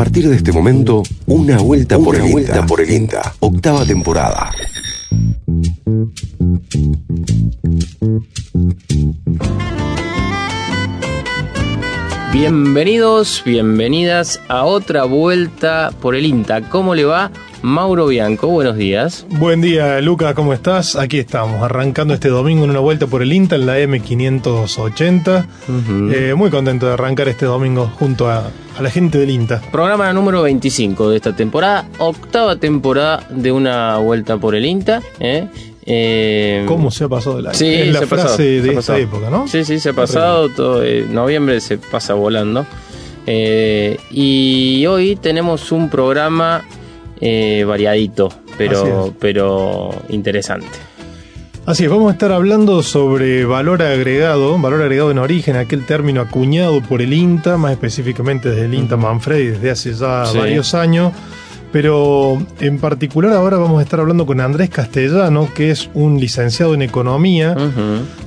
partir de este momento, una vuelta por el vuelta por el INTA, octava temporada. Bienvenidos, bienvenidas a otra vuelta por el INTA. ¿Cómo le va? Mauro Bianco, buenos días. Buen día, Lucas, ¿cómo estás? Aquí estamos, arrancando este domingo en una vuelta por el INTA en la M580. Eh, muy contento de arrancar este domingo junto a, la gente del INTA. Programa número 25 de esta temporada, octava temporada de una vuelta por el INTA. ¿eh? Eh, ¿Cómo se ha pasado el año? Sí, es la frase de esta época, ¿no? Sí, sí, se ha pasado. Todo, noviembre se pasa volando. y hoy tenemos un programa eh, variadito, pero, pero interesante. Así es, vamos a estar hablando sobre valor agregado, valor agregado en origen, aquel término acuñado por el INTA, más específicamente desde el INTA Manfredi desde hace ya varios años. Pero en particular ahora vamos a estar hablando con Andrés Castellano, que es un licenciado en economía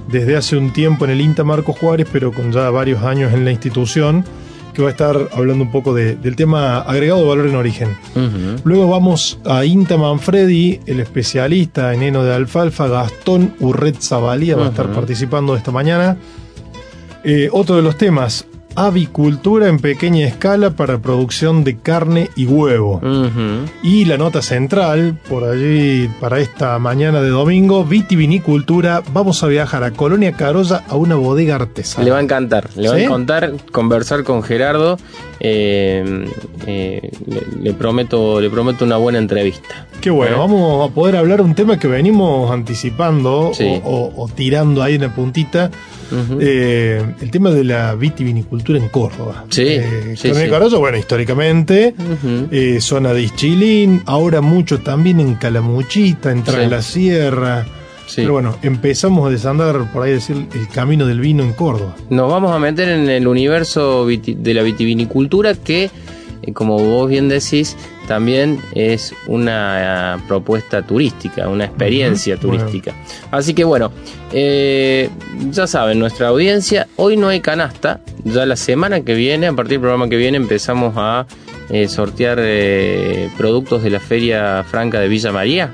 desde hace un tiempo en el INTA Marco Juárez, pero con ya varios años en la institución que va a estar hablando un poco del tema agregado de valor en origen. Luego vamos a Inta Manfredi, el especialista en heno de alfalfa, Gastón Urret Zabalía, va a estar participando esta mañana. Eh, otro de los temas, avicultura en pequeña escala para producción de carne y huevo. Y la nota central, por allí para esta mañana de domingo, vitivinicultura. Vamos a viajar a Colonia Carolla a una bodega artesana. Le va a encantar, le va a encantar conversar con Gerardo. Eh, eh, le, prometo, le prometo una buena entrevista. Qué bueno, ¿Eh? vamos a poder hablar un tema que venimos anticipando o, tirando ahí en la puntita. el tema de la vitivinicultura en Córdoba. Sí. Eh, sí, bueno, históricamente, zona de Ischilín, ahora mucho también en Calamuchita, en la sierra. Pero bueno, empezamos a desandar, por ahí decir, el camino del vino en Córdoba. Nos vamos a meter en el universo de la vitivinicultura que, eh, como vos bien decís, también es una propuesta turística, una experiencia turística. Así que bueno, eh, ya saben, nuestra audiencia, hoy no hay canasta, ya la semana que viene, a partir del programa que viene, empezamos a eh, sortear productos de la Feria Franca de Villa María.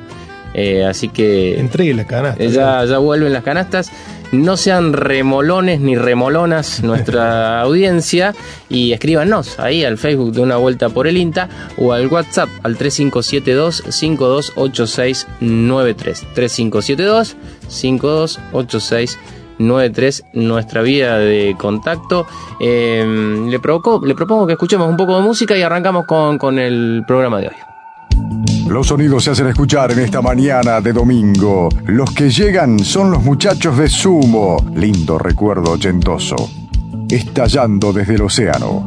Eh, así que. Entregue la canasta. Ya, ya vuelven las canastas. No sean remolones ni remolonas nuestra audiencia y escríbanos ahí al Facebook de una vuelta por el INTA o al WhatsApp al 3572 528693 3572 528693 nuestra vía de contacto. Eh, le, le propongo que escuchemos un poco de música y arrancamos con, con el programa de hoy. Los sonidos se hacen escuchar en esta mañana de domingo. Los que llegan son los muchachos de Sumo. Lindo recuerdo ochentoso. Estallando desde el océano.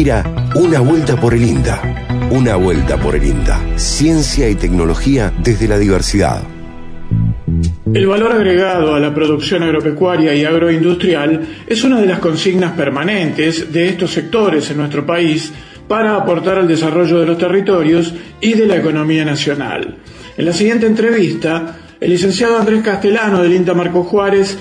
Gira una vuelta por el INDA. Una vuelta por el INDA. Ciencia y tecnología desde la diversidad. El valor agregado a la producción agropecuaria y agroindustrial es una de las consignas permanentes de estos sectores en nuestro país para aportar al desarrollo de los territorios y de la economía nacional. En la siguiente entrevista, el licenciado Andrés Castellano del INTA Marco Juárez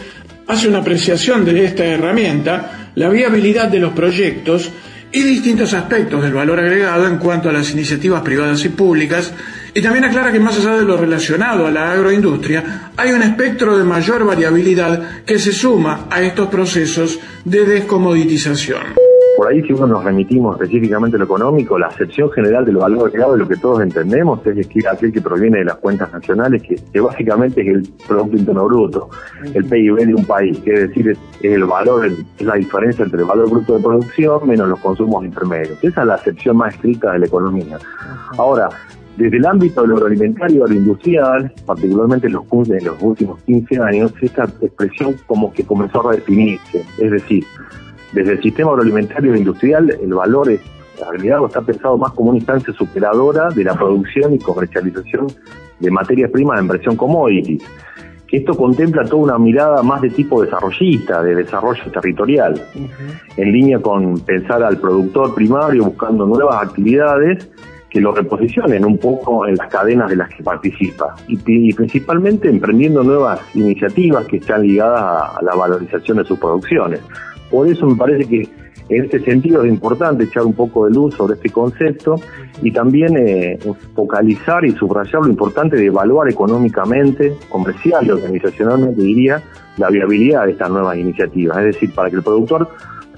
hace una apreciación de esta herramienta, la viabilidad de los proyectos y distintos aspectos del valor agregado en cuanto a las iniciativas privadas y públicas, y también aclara que más allá de lo relacionado a la agroindustria, hay un espectro de mayor variabilidad que se suma a estos procesos de descomoditización. Por ahí, si uno nos remitimos específicamente a lo económico, la acepción general del valor agregado de lo que todos entendemos es que aquel que proviene de las cuentas nacionales, que, que básicamente es el Producto Interno Bruto, el PIB de un país, que es decir, es, el valor, es la diferencia entre el valor bruto de producción menos los consumos intermedios. Esa es la acepción más estricta de la economía. Ahora, desde el ámbito de lo agroalimentario, agroindustrial, particularmente en los, en los últimos 15 años, esta expresión como que comenzó a redefinirse. Es decir, desde el sistema agroalimentario e industrial, el valor es, agregado está pensado más como una instancia superadora de la producción y comercialización de materias primas en versión commodities. Que esto contempla toda una mirada más de tipo desarrollista, de desarrollo territorial, en línea con pensar al productor primario buscando nuevas actividades que lo reposicionen un poco en las cadenas de las que participa y, y principalmente emprendiendo nuevas iniciativas que están ligadas a, a la valorización de sus producciones. Por eso me parece que en este sentido es importante echar un poco de luz sobre este concepto y también eh, focalizar y subrayar lo importante de evaluar económicamente, comercial y organizacionalmente, diría, la viabilidad de estas nuevas iniciativas. Es decir, para que el productor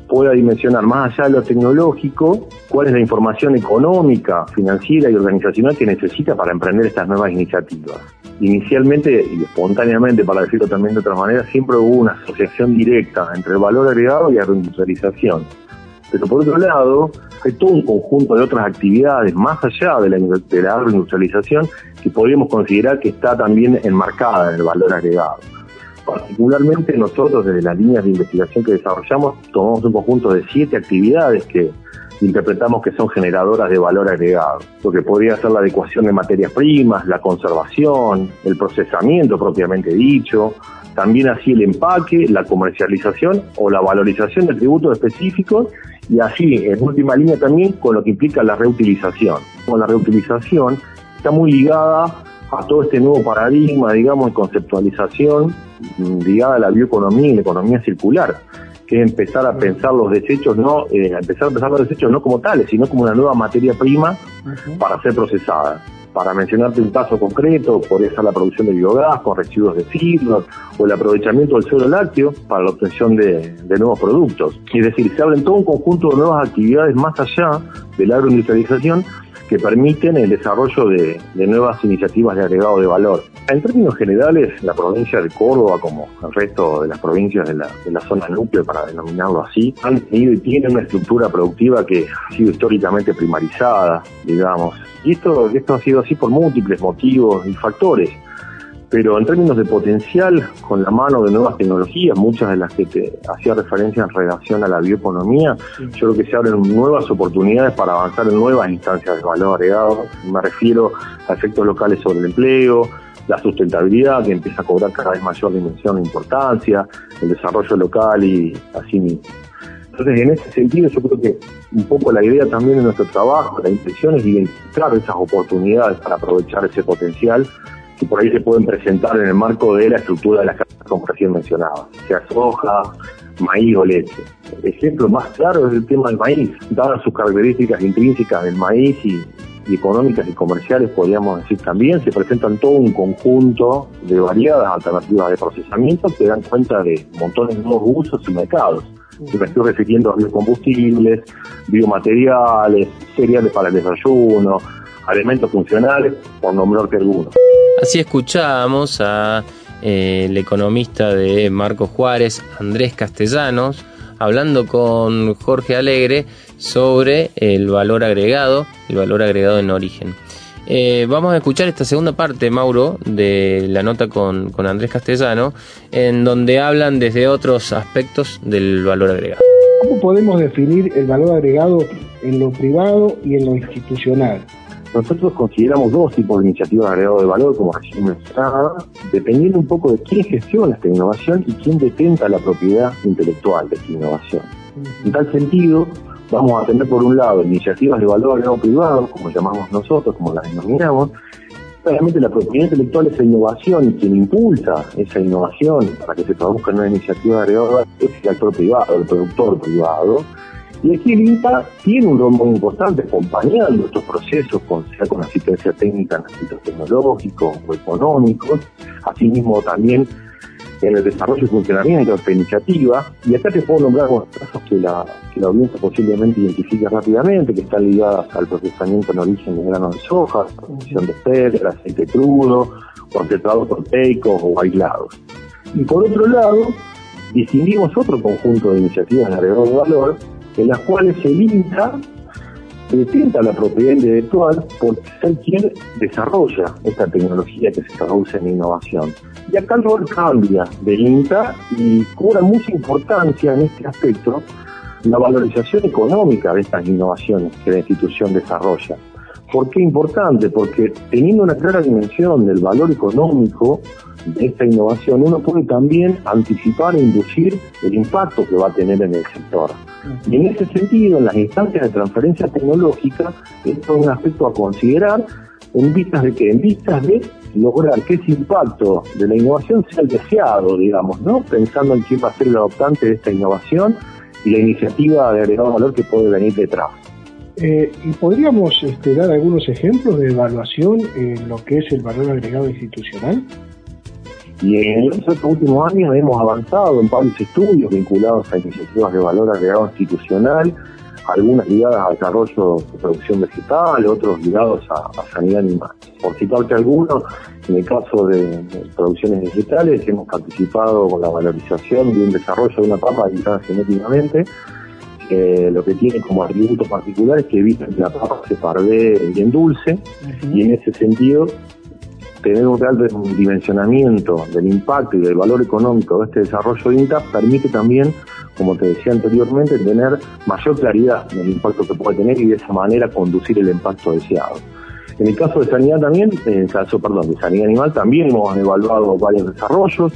pueda dimensionar más allá de lo tecnológico cuál es la información económica, financiera y organizacional que necesita para emprender estas nuevas iniciativas. Inicialmente y espontáneamente, para decirlo también de otra manera, siempre hubo una asociación directa entre el valor agregado y la reindustrialización. Pero por otro lado, hay todo un conjunto de otras actividades más allá de la, de la agroindustrialización que podríamos considerar que está también enmarcada en el valor agregado. Particularmente nosotros desde las líneas de investigación que desarrollamos tomamos un conjunto de siete actividades que interpretamos que son generadoras de valor agregado, lo que podría ser la adecuación de materias primas, la conservación, el procesamiento propiamente dicho, también así el empaque, la comercialización o la valorización de tributos específicos y así en última línea también con lo que implica la reutilización. Con la reutilización está muy ligada a todo este nuevo paradigma, digamos, de conceptualización ligada a la bioeconomía y la economía circular, que empezar a pensar los desechos no, eh, empezar a pensar los desechos no como tales, sino como una nueva materia prima para ser procesada. Para mencionarte un caso concreto, podría ser la producción de biogás con residuos de fibra o el aprovechamiento del suelo lácteo para la obtención de, de nuevos productos. Es decir, se abren todo un conjunto de nuevas actividades más allá de la agroindustrialización que permiten el desarrollo de, nuevas iniciativas de agregado de valor. En términos generales, la provincia de Córdoba, como el resto de las provincias de la, de la zona núcleo, para denominarlo así, han tenido y tienen una estructura productiva que ha sido históricamente primarizada, digamos. Y esto, esto ha sido así por múltiples motivos y factores. Pero en términos de potencial, con la mano de nuevas tecnologías, muchas de las que te hacía referencia en relación a la bioeconomía, yo creo que se abren nuevas oportunidades para avanzar en nuevas instancias de valor agregado. Me refiero a efectos locales sobre el empleo, la sustentabilidad que empieza a cobrar cada vez mayor dimensión e importancia, el desarrollo local y así mismo. Entonces, en ese sentido, yo creo que un poco la idea también de nuestro trabajo, la intención es identificar esas oportunidades para aprovechar ese potencial que por ahí se pueden presentar en el marco de la estructura de las casas como recién mencionaba, sea soja, maíz o leche. El ejemplo más claro es el tema del maíz, dadas sus características intrínsecas del maíz y, y económicas y comerciales, podríamos decir también, se presentan todo un conjunto de variadas alternativas de procesamiento que dan cuenta de montones de nuevos usos y mercados. Me estoy refiriendo a biocombustibles, biomateriales, cereales para el desayuno, alimentos funcionales, por nombrarte algunos. Así escuchábamos a eh, economista de Marcos Juárez, Andrés Castellanos, hablando con Jorge Alegre sobre el valor agregado, el valor agregado en origen. Eh, vamos a escuchar esta segunda parte, Mauro, de la nota con, con Andrés Castellano, en donde hablan desde otros aspectos del valor agregado. ¿Cómo podemos definir el valor agregado en lo privado y en lo institucional? Nosotros consideramos dos tipos de iniciativas de agregado de valor, como recién mencionaba, dependiendo un poco de quién gestiona esta innovación y quién detenta la propiedad intelectual de esta innovación. En tal sentido, vamos a tener por un lado iniciativas de valor agregado privado, como llamamos nosotros, como las denominamos. Claramente la propiedad intelectual es la innovación y quien impulsa esa innovación para que se traduzca en una iniciativa de agregado de valor es el actor privado, el productor privado. Y aquí el INTA tiene un rol muy importante acompañando estos procesos, con, sea con asistencia técnica en aspectos tecnológicos o económicos, asimismo también en el desarrollo y funcionamiento de esta iniciativa. Y acá te puedo nombrar algunos casos que la, que la audiencia posiblemente identifique rápidamente, que están ligadas al procesamiento en origen de grano de soja, producción de pedra, aceite crudo, concentrados proteicos o aislados. Y por otro lado, distinguimos otro conjunto de iniciativas de agregado de valor en las cuales el INTA detenta la propiedad intelectual por ser quien desarrolla esta tecnología que se traduce en innovación. Y acá el rol cambia del INTA y cobra mucha importancia en este aspecto la valorización económica de estas innovaciones que la institución desarrolla. ¿Por qué importante? Porque teniendo una clara dimensión del valor económico de esta innovación, uno puede también anticipar e inducir el impacto que va a tener en el sector. Y en ese sentido, en las instancias de transferencia tecnológica, esto es un aspecto a considerar en vistas de que, en vistas de lograr que ese impacto de la innovación sea el deseado, digamos, ¿no? Pensando en quién va a ser el adoptante de esta innovación y la iniciativa de agregado valor que puede venir detrás. Eh, ¿Y podríamos este, dar algunos ejemplos de evaluación en lo que es el valor agregado institucional? Y en los últimos años hemos avanzado en varios estudios vinculados a iniciativas de valor agregado institucional, algunas ligadas al desarrollo de producción vegetal, otros ligados a, sanidad animal. Por citarte algunos, en el caso de, de, producciones vegetales hemos participado con la valorización de un desarrollo de una papa editada genéticamente, eh, lo que tiene como atributos particulares que evita que la papa se endulce, uh -huh. y en ese sentido tener un real dimensionamiento del impacto y del valor económico de este desarrollo de INTA permite también, como te decía anteriormente, tener mayor claridad del impacto que puede tener y de esa manera conducir el impacto deseado. En el caso de sanidad también, en el caso, perdón, de sanidad animal también hemos evaluado varios desarrollos,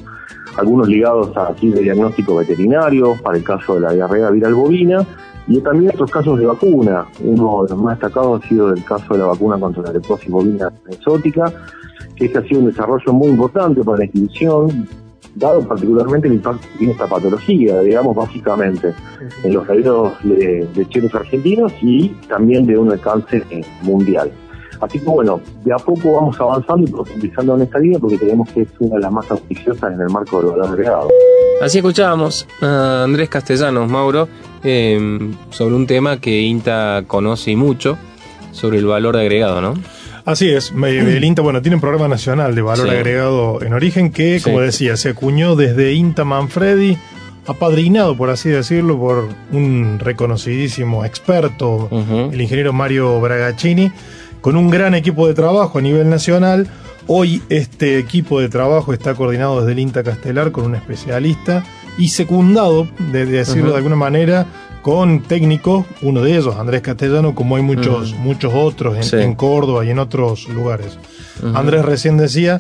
algunos ligados a kits de diagnóstico veterinario, para el caso de la diarrea viral bovina, y también otros casos de vacuna. Uno de los más destacados ha sido el caso de la vacuna contra la leprosis bovina exótica, que este ha sido un desarrollo muy importante para la institución, dado particularmente el impacto que tiene esta patología, digamos, básicamente, en los ríos de, lecheros argentinos y también de un alcance mundial. Así que bueno, de a poco vamos avanzando y profundizando en esta línea porque creemos que es una de las más auspiciosas en el marco del valor agregado. Así escuchábamos a Andrés Castellanos, Mauro, eh, sobre un tema que INTA conoce y mucho, sobre el valor agregado, ¿no? Así es, el INTA, bueno, tiene un programa nacional de valor sí. agregado en origen que, como sí. decía, se acuñó desde INTA Manfredi, apadrinado, por así decirlo, por un reconocidísimo experto, uh -huh. el ingeniero Mario Bragaccini, con un gran equipo de trabajo a nivel nacional, Hoy este equipo de trabajo está coordinado desde el INTA Castelar con un especialista y secundado, de, de decirlo de alguna manera, con técnicos, uno de ellos, Andrés Castellano, como hay muchos, muchos otros en, Sí. en Córdoba y en otros lugares. Andrés recién decía,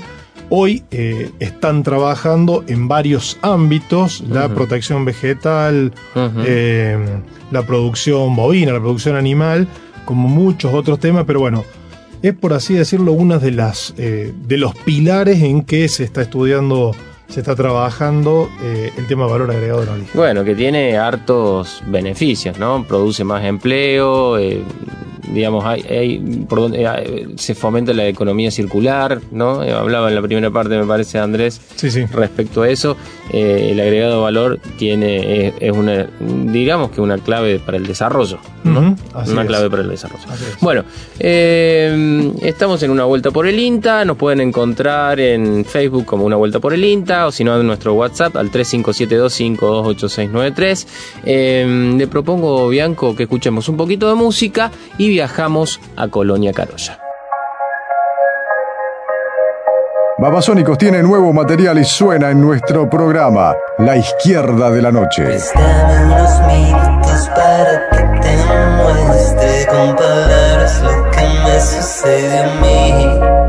hoy eh, están trabajando en varios ámbitos, la protección vegetal, eh, la producción bovina, la producción animal, como muchos otros temas, pero bueno, es por así decirlo una de las eh, de los pilares en que se está estudiando, se está trabajando eh, el tema valor agregado del origen. Bueno, que tiene hartos beneficios, ¿no? Produce más empleo, eh, digamos, hay, hay- por donde, eh, se fomenta la economía circular, ¿no? Eh, hablaba en la primera parte, me parece, Andrés, Sí, sí. respecto a eso. Eh, el agregado valor tiene, es, es una, digamos que una clave para el desarrollo, una es. clave para el desarrollo. Bueno, estamos en una vuelta por el INTA, nos pueden encontrar en Facebook como una vuelta por el INTA o si no en nuestro WhatsApp al 3572528693. Eh, le propongo, Bianco, que escuchemos un poquito de música y viajamos a Colonia Carolla. Babasónicos tiene nuevo material y suena en nuestro programa La Izquierda de la Noche. Dame unos minutos para que te muestre con palabras lo que me sucede a mí.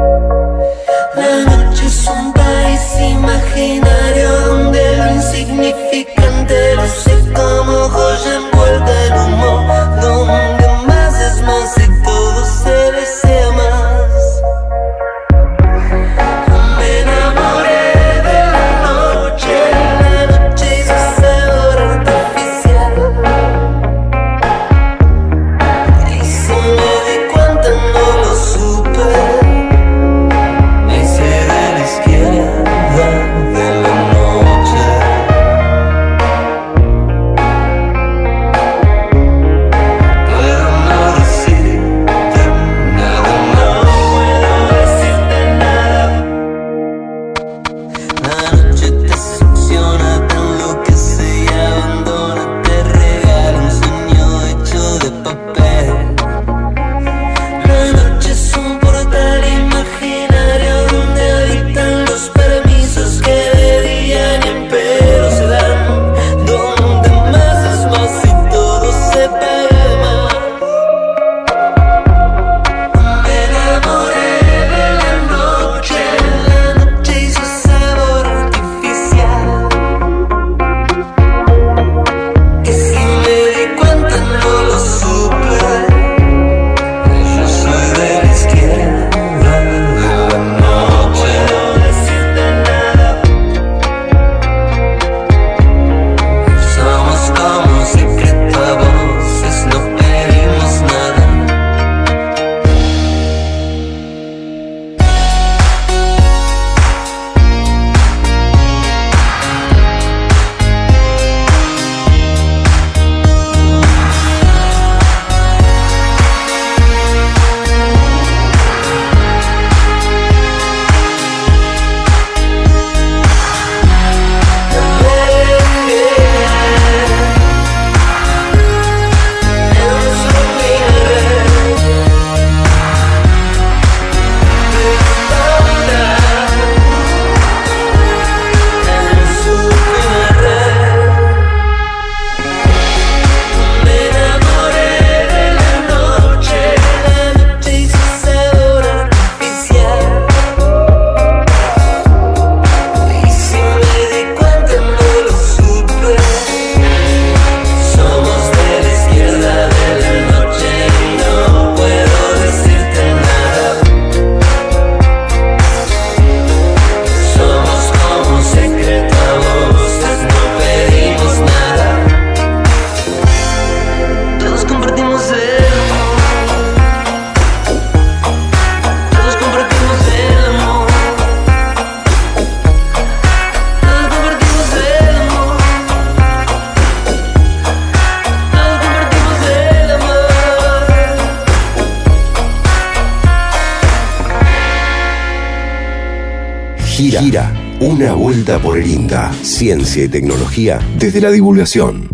Ciencia y tecnología desde la divulgación.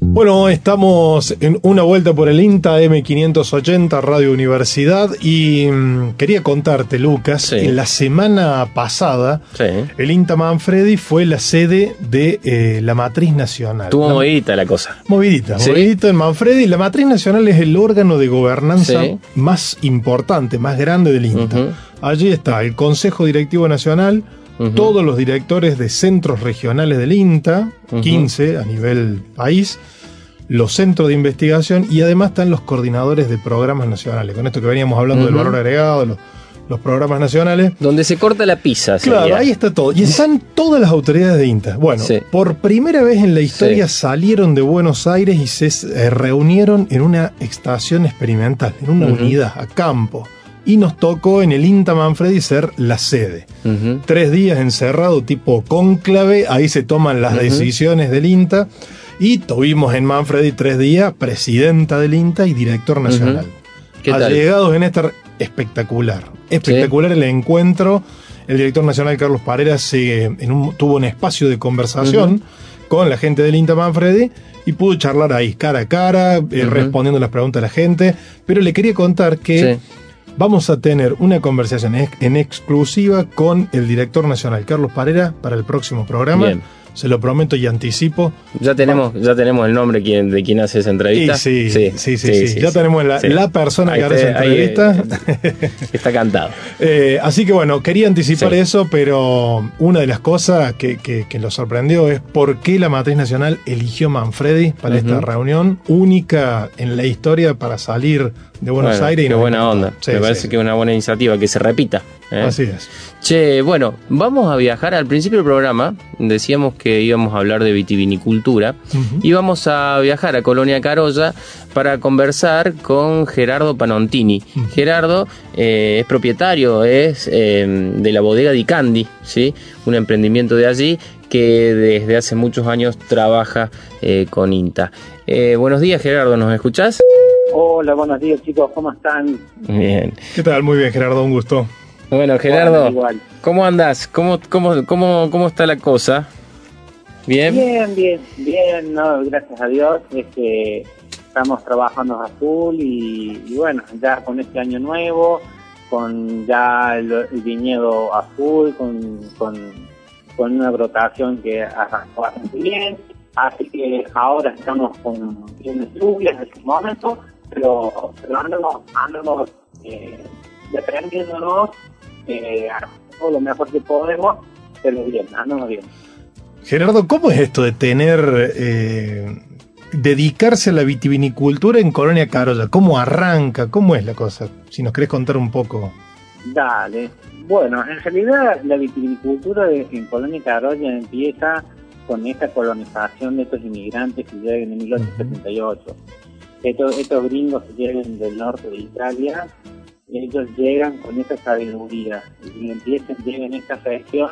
Bueno, estamos en una vuelta por el INTA M580 Radio Universidad y mm, quería contarte, Lucas, Sí. en la semana pasada Sí. el INTA Manfredi fue la sede de eh, la Matriz Nacional. Tuvo La- movidita la cosa. Movidita, Sí. movidita en Manfredi. La Matriz Nacional es el órgano de gobernanza Sí. más importante, más grande del INTA. Allí está el Consejo Directivo Nacional, Todos los directores de centros regionales del INTA, Ujú. 15 a nivel país, los centros de investigación y además están los coordinadores de programas nacionales. Con esto que veníamos hablando del valor agregado, los, los programas nacionales. Donde se corta la pizza. Claro, sería. ahí está todo. Y están todas las autoridades de INTA. Bueno, Sí. por primera vez en la historia Sí. salieron de Buenos Aires y se eh, reunieron en una estación experimental, en una unidad, a campo. Y nos tocó en el INTA Manfredi ser la sede. Tres días encerrado, tipo cónclave, ahí se toman las decisiones del INTA. Y tuvimos en Manfredi tres días presidenta del INTA y director nacional. ¿Qué tal? Allegados en esta espectacular. Espectacular el encuentro. El director nacional Carlos Parera se, en un- tuvo un espacio de conversación con la gente del INTA Manfredi y pudo charlar ahí cara a cara, eh, respondiendo las preguntas de la gente. Pero le quería contar que Sí. Vamos a tener una conversación en exclusiva con el director nacional Carlos Parera para el próximo programa. Bien. Se lo prometo y anticipo. Ya tenemos, ya tenemos el nombre quien- de quien hace esa entrevista. Sí, sí, sí, sí, Ya tenemos la, persona que hará esa entrevista. eh, está cantado. Eh, así que bueno, quería anticipar Sí. eso, pero una de las cosas que, lo sorprendió es por qué la Matriz Nacional eligió Manfredi para esta reunión única en la historia para salir de Buenos Bueno, Aires. y Qué buena onda. Me parece que es una buena iniciativa, que se repita. ¿Eh? Así es. Che, bueno, vamos a viajar. Al principio del programa decíamos que íbamos a hablar de vitivinicultura. Y vamos a viajar a Colonia Carolla para conversar con Gerardo Panontini. Gerardo eh, es propietario es, eh, de la bodega Di Candy, ¿sí? un emprendimiento de allí que desde hace muchos años trabaja eh, con INTA. Eh, buenos días Gerardo, ¿nos escuchás? Hola, buenos días chicos, ¿cómo están? Bien. ¿Qué tal? Muy bien, Gerardo, un gusto. Bueno, Gerardo, Bueno. ¿cómo andás? ¿Cómo, cómo, cómo, ¿Cómo está la cosa? ¿Bien? Bien, bien, bien, no, gracias a Dios. Este, estamos trabajando a full y, y bueno, ya con este año nuevo, con ya el, el viñedo a full, con, con, con una brotación que arrancó bastante bien. Así que ahora estamos con bien lluvias en este momento, pero, pero andamos, andamos eh, eh, a todo lo mejor que podemos, pero bien, andamos bien. Gerardo, ¿cómo es esto de tener, eh, dedicarse a la vitivinicultura en Colonia Carolla? ¿Cómo arranca? ¿Cómo es la cosa? Si nos querés contar un poco. Dale. Bueno, en realidad la vitivinicultura en Colonia Carolla empieza con esta colonización de estos inmigrantes que llegan en 1878. Estos, estos gringos que llegan del norte de Italia, ellos llegan con esa sabiduría y empiezan, llegan a esta región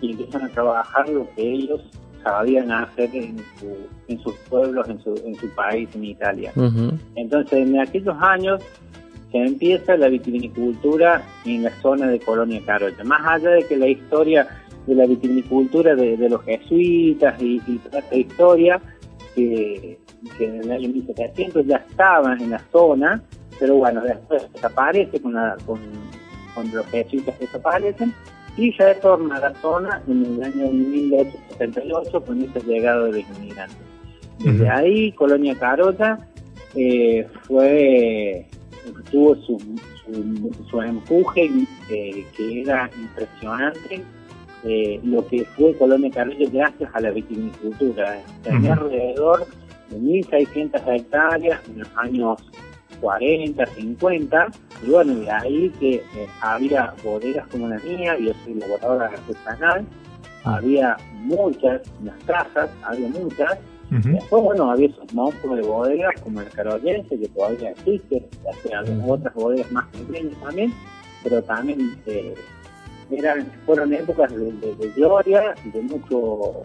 y empiezan a trabajar lo que ellos sabían hacer en, su- en sus pueblos, en su, en su país, en Italia. Entonces, en aquellos años se empieza la vitivinicultura en la zona de Colonia Carolla. Más allá de que la historia de la vitivinicultura de, de los jesuitas y, y toda esta historia, que, que en el año 1700 ya estaba en la zona, pero bueno, después desaparece con, la- con, con los jesuitas desaparecen y se retorna a la zona en el año 1878 con esta llegada de los inmigrantes. Desde ahí, Colonia Carolla eh, fue tuvo su, su, su empuje eh, que era impresionante eh, lo que fue Colonia Carolla gracias a la vitivinicultura. Tenía alrededor de 1.600 hectáreas en los años 40, 50, y bueno, de ahí que eh, había bodegas como la mía, yo soy elaboradora artesanal, había muchas, las casas, había muchas, Ujú. Después, bueno, había esos monstruos de bodegas como el Carollense, que todavía existe, había otras bodegas más pequeñas también, pero también eh, eran, fueron épocas de, de- de gloria y de mucho,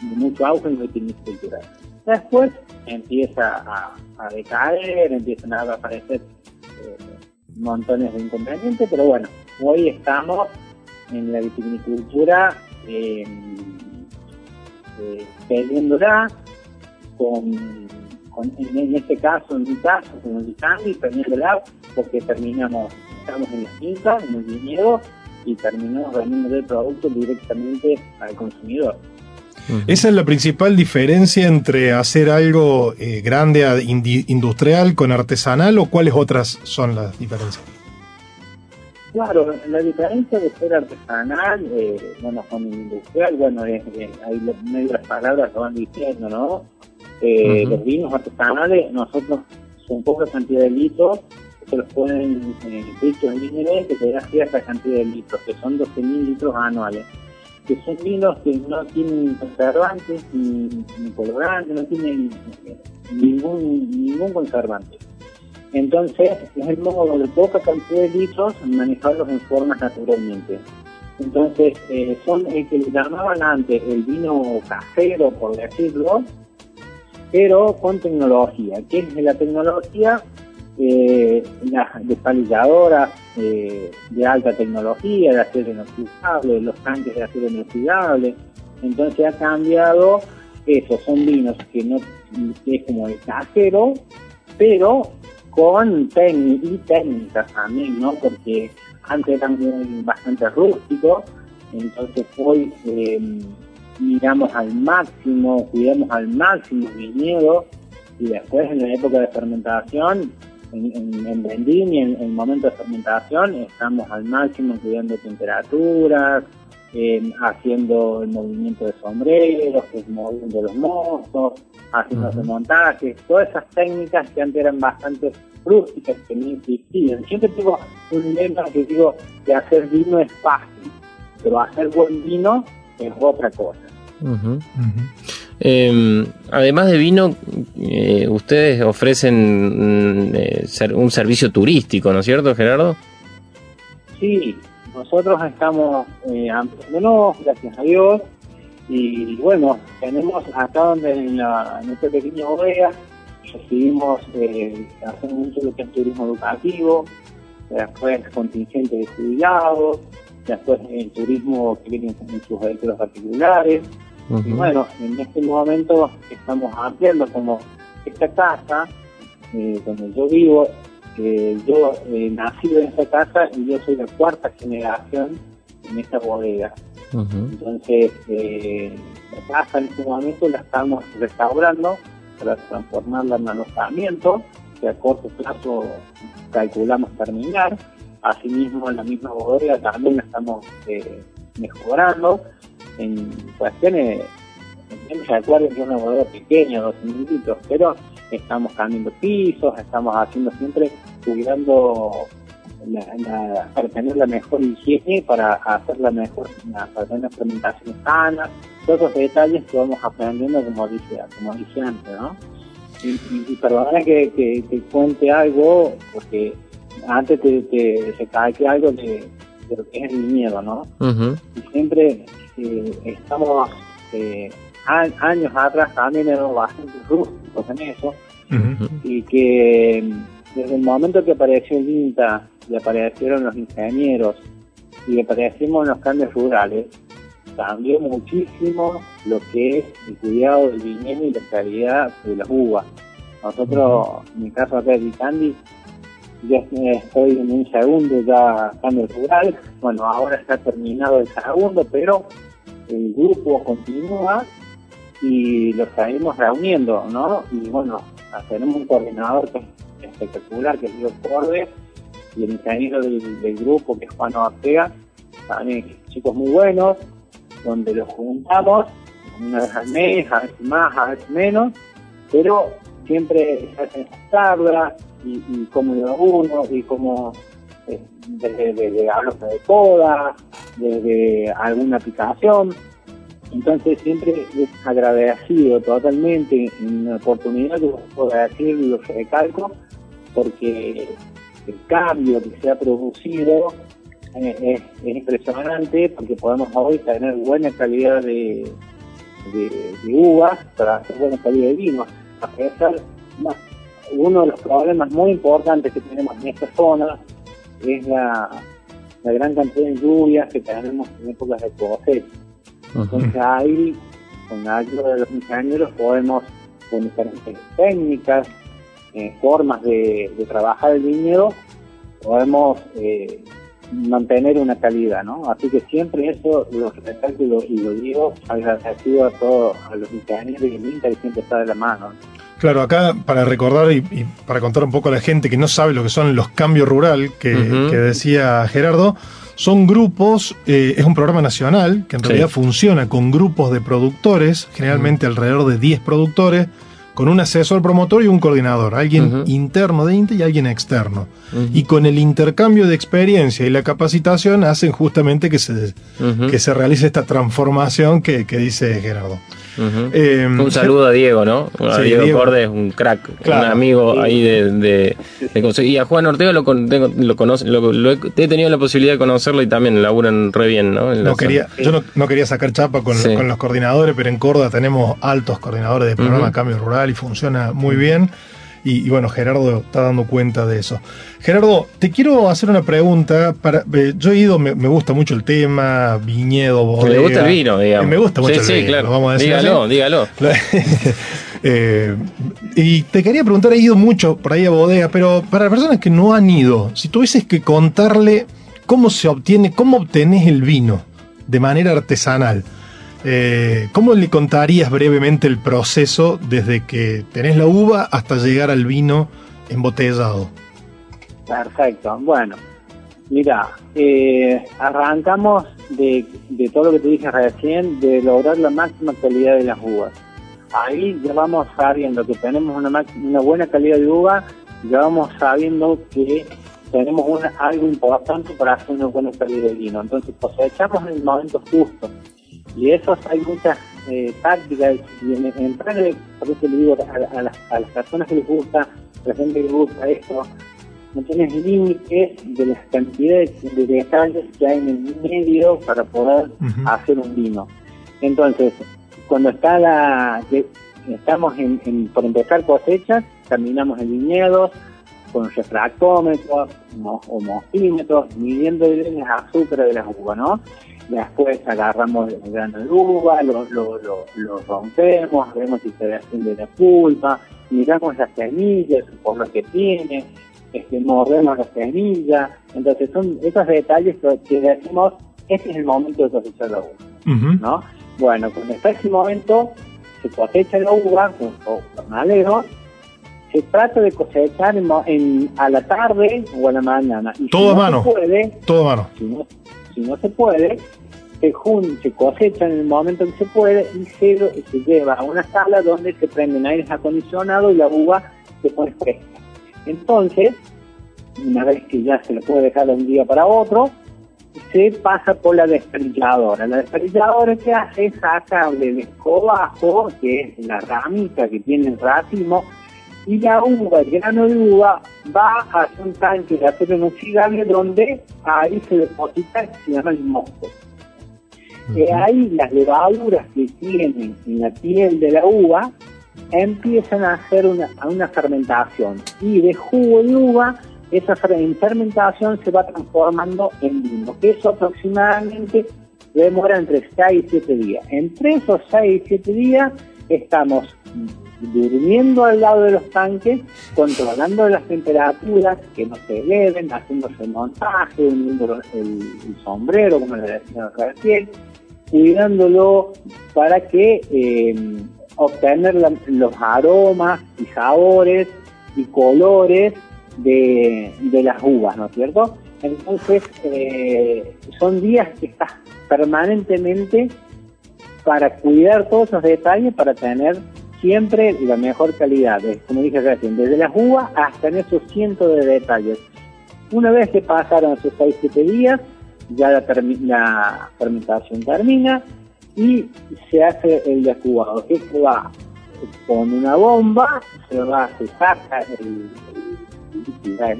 de mucho auge en la viticultura. Después empieza a, a decaer, empiezan a aparecer eh, montones de inconvenientes, pero bueno, hoy estamos en la vitivinicultura eh, eh, con, con- en, este caso, en mi caso, con el candy, Lab, porque terminamos, estamos en la finca, en el viñedo, y terminamos vendiendo el producto directamente al consumidor. Esa es la principal diferencia entre hacer algo eh, grande, industrial, con artesanal, o cuáles otras son las diferencias? Claro, la diferencia de ser artesanal, eh, bueno, con el industrial, bueno, es, es- ahí medio las palabras lo van diciendo, ¿no? Eh, Ujú. Los vinos artesanales, nosotros son poca cantidad de litros, se los ponen en litros límites que te da cierta cantidad de litros, que son 12.000 litros anuales, que son vinos que no tienen conservantes ni, ni colorantes, no tienen ningún, ningún conservante. Entonces, es el modo de poca cantidad de litros manejarlos en formas naturalmente. Entonces, eh, son el que llamaban antes el vino casero, por decirlo, pero con tecnología. ¿Qué es la tecnología? Eh, las despalilladoras eh, de alta tecnología, de acero inoxidable, los tanques de acero inoxidable. Entonces ha cambiado eso, son vinos que no es como el casero, pero con técnicas también, ¿no? Porque antes eran bastante rústicos, entonces hoy eh, miramos al máximo, cuidamos al máximo el viñedo y después en la época de fermentación, en, en, en vendimia, en, en el momento de fermentación, estamos al máximo cuidando temperaturas, eh, haciendo el movimiento de sombreros, moviendo los mozos, haciendo los montajes, todas esas técnicas que antes eran bastante rústicas, que no existían. Siempre tengo un lema que digo que hacer vino es fácil, pero hacer buen vino es otra cosa. Eh, además de vino, eh, ustedes ofrecen mm, eh, un servicio turístico, ¿no es cierto, Gerardo? Sí, nosotros estamos eh, ampliándonos, gracias a Dios, y bueno, tenemos acá donde en, la, en esta pequeña bodega recibimos, eh, hacemos mucho lo que es turismo educativo, después contingente de jubilados, después el turismo que viene en sus vehículos particulares, y bueno, en este momento estamos ampliando como esta casa eh, donde yo vivo, eh, yo eh, nací en esta casa y yo soy la cuarta generación en esta bodega. Entonces, eh, la casa en este momento la estamos restaurando para transformarla en alojamiento, que a corto plazo calculamos terminar. Asimismo, en la misma bodega también la estamos eh, mejorando en cuestiones, en recuerden que es una bodega pequeña, 12 litros, pero estamos cambiando pisos, estamos haciendo siempre, cuidando la, la- para tener la mejor higiene, para hacer la mejor, la- para tener fermentación sana, todos esos detalles que vamos aprendiendo como dije, como dije antes, ¿no? Y, y, y perdona que, que, que cuente algo, porque antes te, te recalqué algo de, de lo que es el viñedo, ¿no? Y siempre eh, estamos eh, a- años atrás también éramos bastante rústicos en eso y que mm, desde el momento que apareció el INTA y aparecieron los ingenieros y aparecimos los cambios rurales cambió muchísimo lo que es el cuidado del viñedo y la calidad de las uvas. Nosotros en mi caso acá de Vicandi yo estoy en un segundo ya cambio rural. Bueno, ahora está terminado el segundo, pero el grupo continúa y lo seguimos reuniendo, ¿no? Y bueno, tenemos un coordinador que es espectacular, que es Diego Cordes, y el ingeniero del, grupo, que es Juan Ortega, también chicos muy buenos, donde los juntamos una vez al mes, a veces más, a veces menos, pero siempre se hacen charlas y, y cómo va uno y cómo eh, desde, desde hablar de poda, desde alguna aplicación. Entonces siempre es agradecido totalmente en la oportunidad puedo decir lo recalco, porque el cambio que se ha producido eh, es, es impresionante porque podemos hoy tener buena calidad de, de, de uvas para hacer buena calidad de vino. A pesar, más, uno de los problemas muy importantes que tenemos en esta zona es la, la gran cantidad de lluvias que tenemos en épocas de cosecha. Entonces ahí, con la ayuda de los ingenieros, podemos con diferentes técnicas, eh, formas de, de trabajar el viñedo, podemos eh, mantener una calidad, ¿no? Así que siempre eso lo recalco y lo, digo, agradecido a todos, a los ingenieros y el INTA que siempre está de la mano. Claro, acá para recordar y, y para contar un poco a la gente que no sabe lo que son los cambios rural que, decía Gerardo, son grupos, eh, es un programa nacional que en Sí. realidad funciona con grupos de productores, generalmente alrededor de 10 productores, con un asesor promotor y un coordinador, alguien interno de INTE y alguien externo. Y con el intercambio de experiencia y la capacitación hacen justamente que se, que se realice esta transformación que, que dice Gerardo. Eh, Un saludo a Diego, ¿no? A Sí, Diego, Diego. Cordes, un crack, Claro. un amigo ahí de, de, de. Y a Juan Ortega lo, lo conoce, lo, lo he, he tenido la posibilidad de conocerlo y también laburan re bien, ¿no? En la No quería, yo no, no quería sacar chapa con, Sí. con los coordinadores, pero en Córdoba tenemos altos coordinadores de programa Ujú. Cambio Rural y funciona muy bien. Y, y bueno, Gerardo está dando cuenta de eso. Gerardo, te quiero hacer una pregunta. Para, eh, yo he ido, me, me gusta mucho el tema, viñedo, bodega. Le gusta el vino, digamos. Eh, Me gusta mucho sí, el sí, vino, claro. vamos a decir dígalo, así. dígalo. Eh, y te quería preguntar, he ido mucho por ahí a bodega, pero para las personas que no han ido, si tuvieses que contarle cómo se obtiene, cómo obtenés el vino de manera artesanal, eh, ¿cómo le contarías brevemente el proceso desde que tenés la uva hasta llegar al vino embotellado? Perfecto. Bueno, mira, eh, arrancamos de, de todo lo que te dije recién, de lograr la máxima calidad de las uvas. Ahí ya vamos sabiendo que tenemos una, una buena calidad de uva, ya vamos sabiendo que tenemos una- algo importante para hacer una buena calidad de vino. Entonces cosechamos en el momento justo. Y eso hay muchas eh, tácticas y en, en realidad, por eso le digo a, a las, a las personas que les gusta, a la gente que les gusta esto, no tienes límites de las cantidades de detalles que hay en el medio para poder hacer un vino. Entonces, cuando está la estamos en, en- por empezar cosechas, terminamos en viñedos con refractómetros mo- o mosímetros, midiendo el azúcar de las uvas, ¿no? Después agarramos el grano de uva, lo, lo, lo, lo rompemos, vemos si se de la pulpa, miramos las semillas, por lo que tiene, este, mordemos la semilla. Entonces son esos detalles que, decimos, este es el momento de cosechar la uva. ¿no? Bueno, cuando está ese momento, se cosecha la uva con jornalero, se trata de cosechar en, a la tarde o a la mañana. Y Todo si a no mano. Puede, Todo a mano. si no, si no se puede, se, jun- se cosecha en el momento que se puede y se, se lleva a una sala donde se prenden aires acondicionados y la uva se pone fresca. Entonces, una vez que ya se le puede dejar de un día para otro, se pasa por la desperilladora. La desperilladora que hace es sacarle el escobajo, que es la ramita que tiene el racimo, y la uva, el grano de uva, va hacia un tanque de acero inoxidable donde ahí se deposita, se llama el mosto. Eh, ahí las levaduras que tienen en la piel de la uva empiezan a hacer una, una fermentación y de jugo de uva esa fer- fermentación se va transformando en vino, que eso aproximadamente demora entre 6 y 7 días. Entre esos 6 y 7 días estamos durmiendo al lado de los tanques, controlando las temperaturas, que no se eleven, haciendo el montaje, uniendo el, sombrero, como le decía recién, cuidándolo para que eh, obtener los aromas y sabores y colores de, de las uvas, ¿no es cierto? Entonces, eh, son días que estás permanentemente para cuidar todos esos detalles, para tener siempre la mejor calidad, como dije recién, desde las uvas hasta en esos cientos de detalles. Una vez que pasaron esos 6-7 días, ya la, la fermentación termina y se hace el descubado, que se va con una bomba, se va, se saca el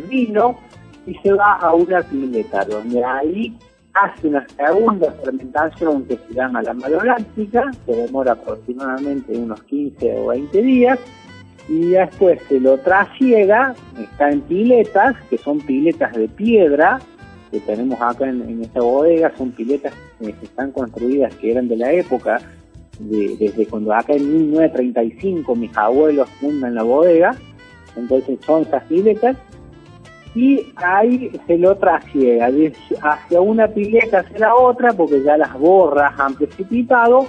vino y se va a una pileta, donde ahí hace una segunda fermentación que se llama la maloláctica, que demora aproximadamente unos 15 o 20 días, y después se lo trasiega, está en piletas, que son piletas de piedra, que tenemos acá en, en esta bodega, son piletas que están construidas, que eran de la época de- desde cuando acá en 1935 mis abuelos fundan la bodega, entonces son esas piletas, y ahí se lo trasiega hacia una pileta hacia la otra, porque ya las borras han precipitado,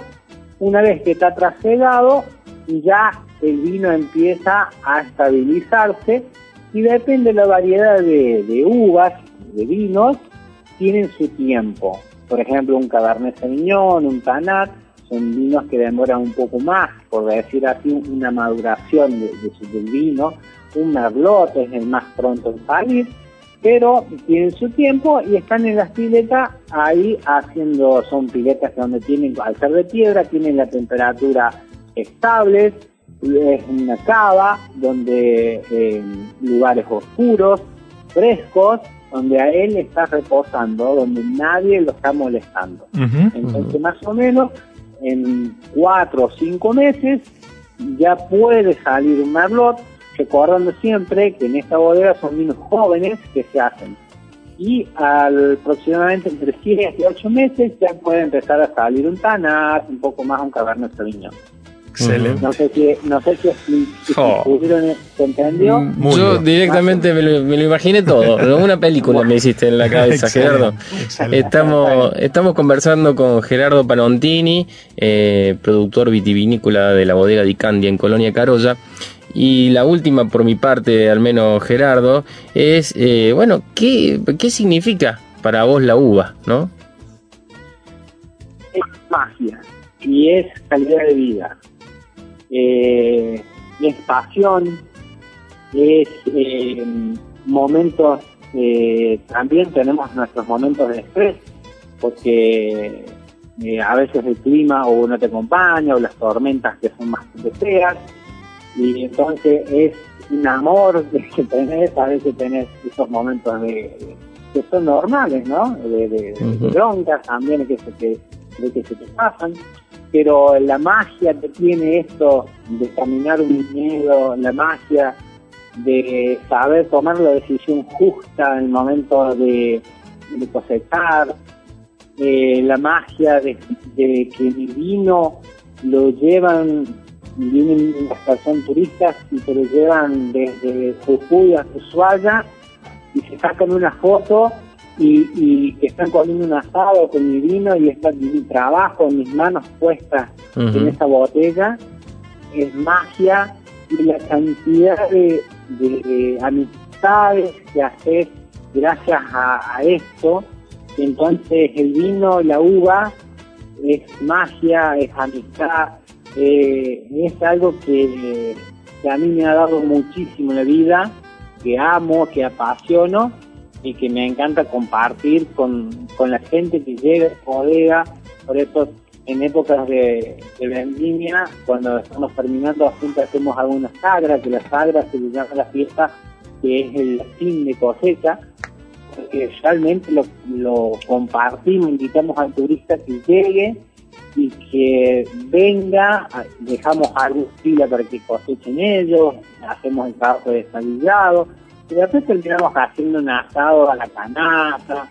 una vez que está trasegado, ya el vino empieza a estabilizarse y depende de la variedad de, uvas, de vinos, tienen su tiempo. Por ejemplo, un Cabernet Sauvignon, un Tanat, son vinos que demoran un poco más, por decir así, una maduración de, de del vino. Un Merlot es el más pronto en salir, pero tienen su tiempo y están en las piletas ahí haciendo, son piletas donde tienen, al ser de piedra, tienen la temperatura estable, es una cava donde en lugares oscuros, frescos, donde a él está reposando, donde nadie lo está molestando. Entonces, más o menos, en cuatro o cinco meses ya puede salir un merlot, recordando siempre que en esta bodega son vinos jóvenes que se hacen. Y al aproximadamente entre 7 y 8 meses ya puede empezar a salir un tanat, un poco más un cabernet sauvignon. Excelente. No sé si, no sé si, si- si Oh. pudieron- ¿se entendió? Yo directamente me lo, me lo imaginé todo. Una película me hiciste en la cabeza, Excelente, Gerardo. excelente. Estamos, estamos conversando con Gerardo Panontini, eh, productor vitivinícola de la bodega Di Candia en Colonia Carolla. Y la última, por mi parte, al menos Gerardo, es, eh, bueno, ¿qué, ¿qué significa para vos la uva, no? es magia y es calidad de vida. Eh, es pasión, es eh, momentos, eh, también tenemos nuestros momentos de estrés, porque eh, a veces el clima o no te acompaña o las tormentas que son más feas y entonces es un amor que tenés, a veces tenés esos momentos de, que son normales, ¿no? De, de, de Ujú. broncas también que se te, de que se te pasan, pero la magia que tiene esto de caminar un miedo, la magia de saber tomar la decisión justa en el momento de, de cosechar, eh, la magia de, de que mi vino lo llevan, vienen las personas turistas y te lo llevan desde Jujuy a Ushuaia y se sacan una foto y, están comiendo un asado con mi vino y está mi trabajo, mis manos puestas en esa botella, es magia y la cantidad de, de, de amistades que haces gracias a, a esto. Entonces el vino, la uva, es magia, es amistad, eh, es algo que, a mí me ha dado muchísimo la vida, que amo, que apasiono y que me encanta compartir con, con la gente que llega. Por eso, en épocas de, vendimia, cuando estamos terminando, siempre hacemos alguna sagra, que la sagra se le llama la fiesta, que es el fin de cosecha, porque realmente lo, lo compartimos, invitamos al turista que llegue y que venga, dejamos algo fila para que cosechen ellos, hacemos el trabajo de desabillado, y después terminamos haciendo un asado a la canasta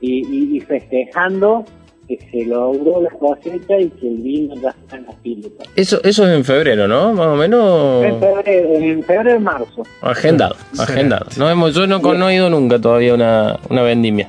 y, y- y festejando que se logró la cosecha y que el vino ya está en las piletas. Eso, eso es en febrero, ¿no? Más o menos. En febrero, en febrero y marzo. Agendado, agendado. No hemos, yo no, con- no he ido nunca todavía a una, una vendimia.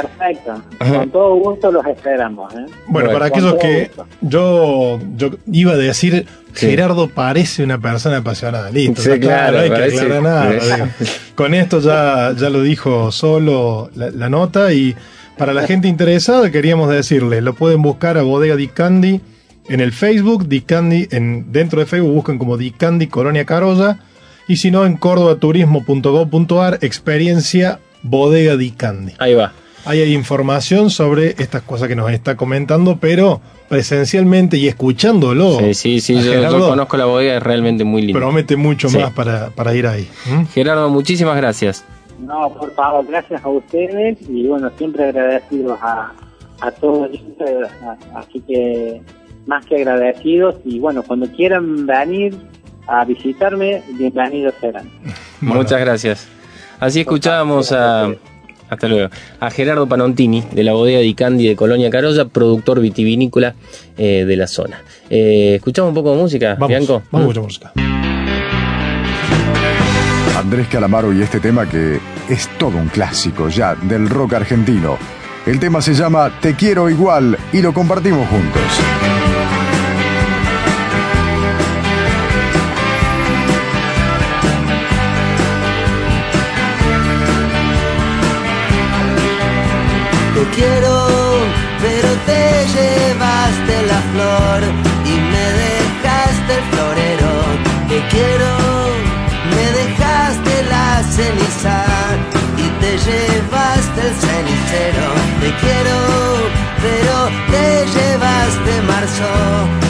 Perfecto. Con todo gusto los esperamos. ¿eh? Bueno, para aquellos que yo, yo iba a decir, Sí. Gerardo parece una persona apasionada. Listo, Sí, claro, claro, no hay que aclarar nada. Con esto ya, ya lo dijo solo la, la nota y para la gente interesada queríamos decirle, lo pueden buscar a Bodega Di Candy en el Facebook, Di Candy, en, dentro de Facebook buscan como Di Candy Colonia Carolla y si no en cordobaturismo.gov.ar experiencia Bodega Di Candy. Ahí va. Ahí hay información sobre estas cosas que nos está comentando, pero presencialmente y escuchándolo. Sí, sí, sí, yo, yo Gerardo, conozco la bodega, es realmente muy lindo. Promete mucho Sí. más para, para ir ahí. ¿Mm? Gerardo, muchísimas gracias. No, por favor, gracias a ustedes y bueno, siempre agradecidos a, a todos. Así que más que agradecidos y bueno, cuando quieran venir a visitarme, bienvenidos serán. Muchas gracias. Así escuchábamos a, Hasta luego. A Gerardo Panontini, de la bodega Di Candi de Colonia Carolla, productor vitivinícola eh, de la zona. Eh, ¿Escuchamos un poco de música, Vamos, Bianco? vamos a escuchar música. Andrés Calamaro y este tema que es todo un clásico ya del rock argentino. El tema se llama Te quiero igual y lo compartimos juntos. Quiero, pero te llevaste la flor y me dejaste el florero. Te quiero, me dejaste la ceniza y te llevaste el cenicero. Te quiero, pero te llevaste marzo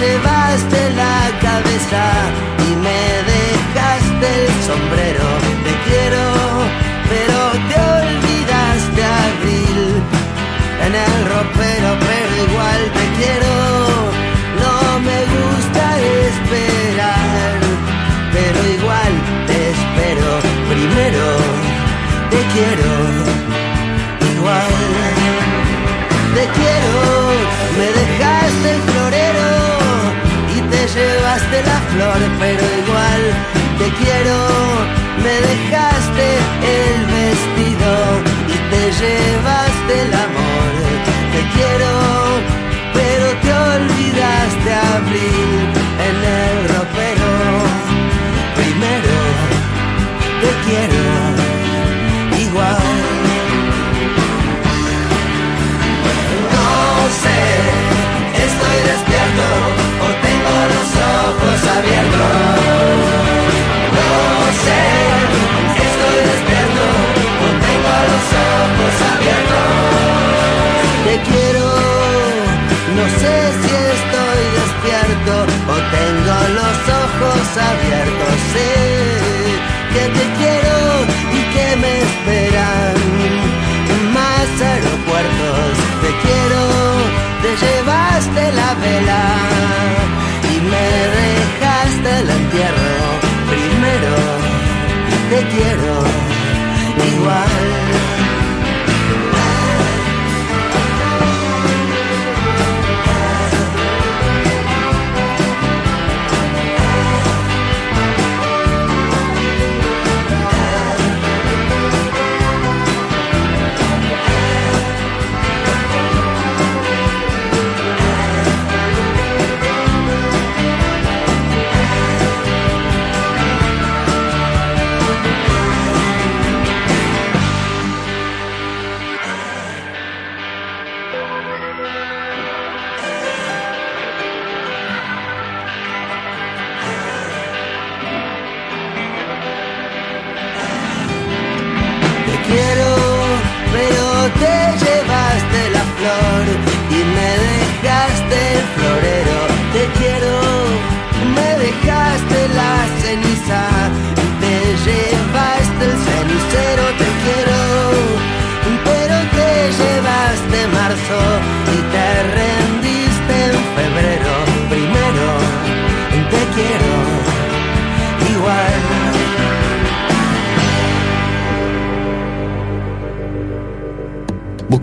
llevaste la cabeza y me dejaste el sombrero. Te quiero, pero te olvidaste abril en el te llevaste la flor, pero igual te quiero, me dejaste el vestido y te llevaste el amor. Te quiero, pero te olvidaste abril en el ropero. Quiero, no sé si estoy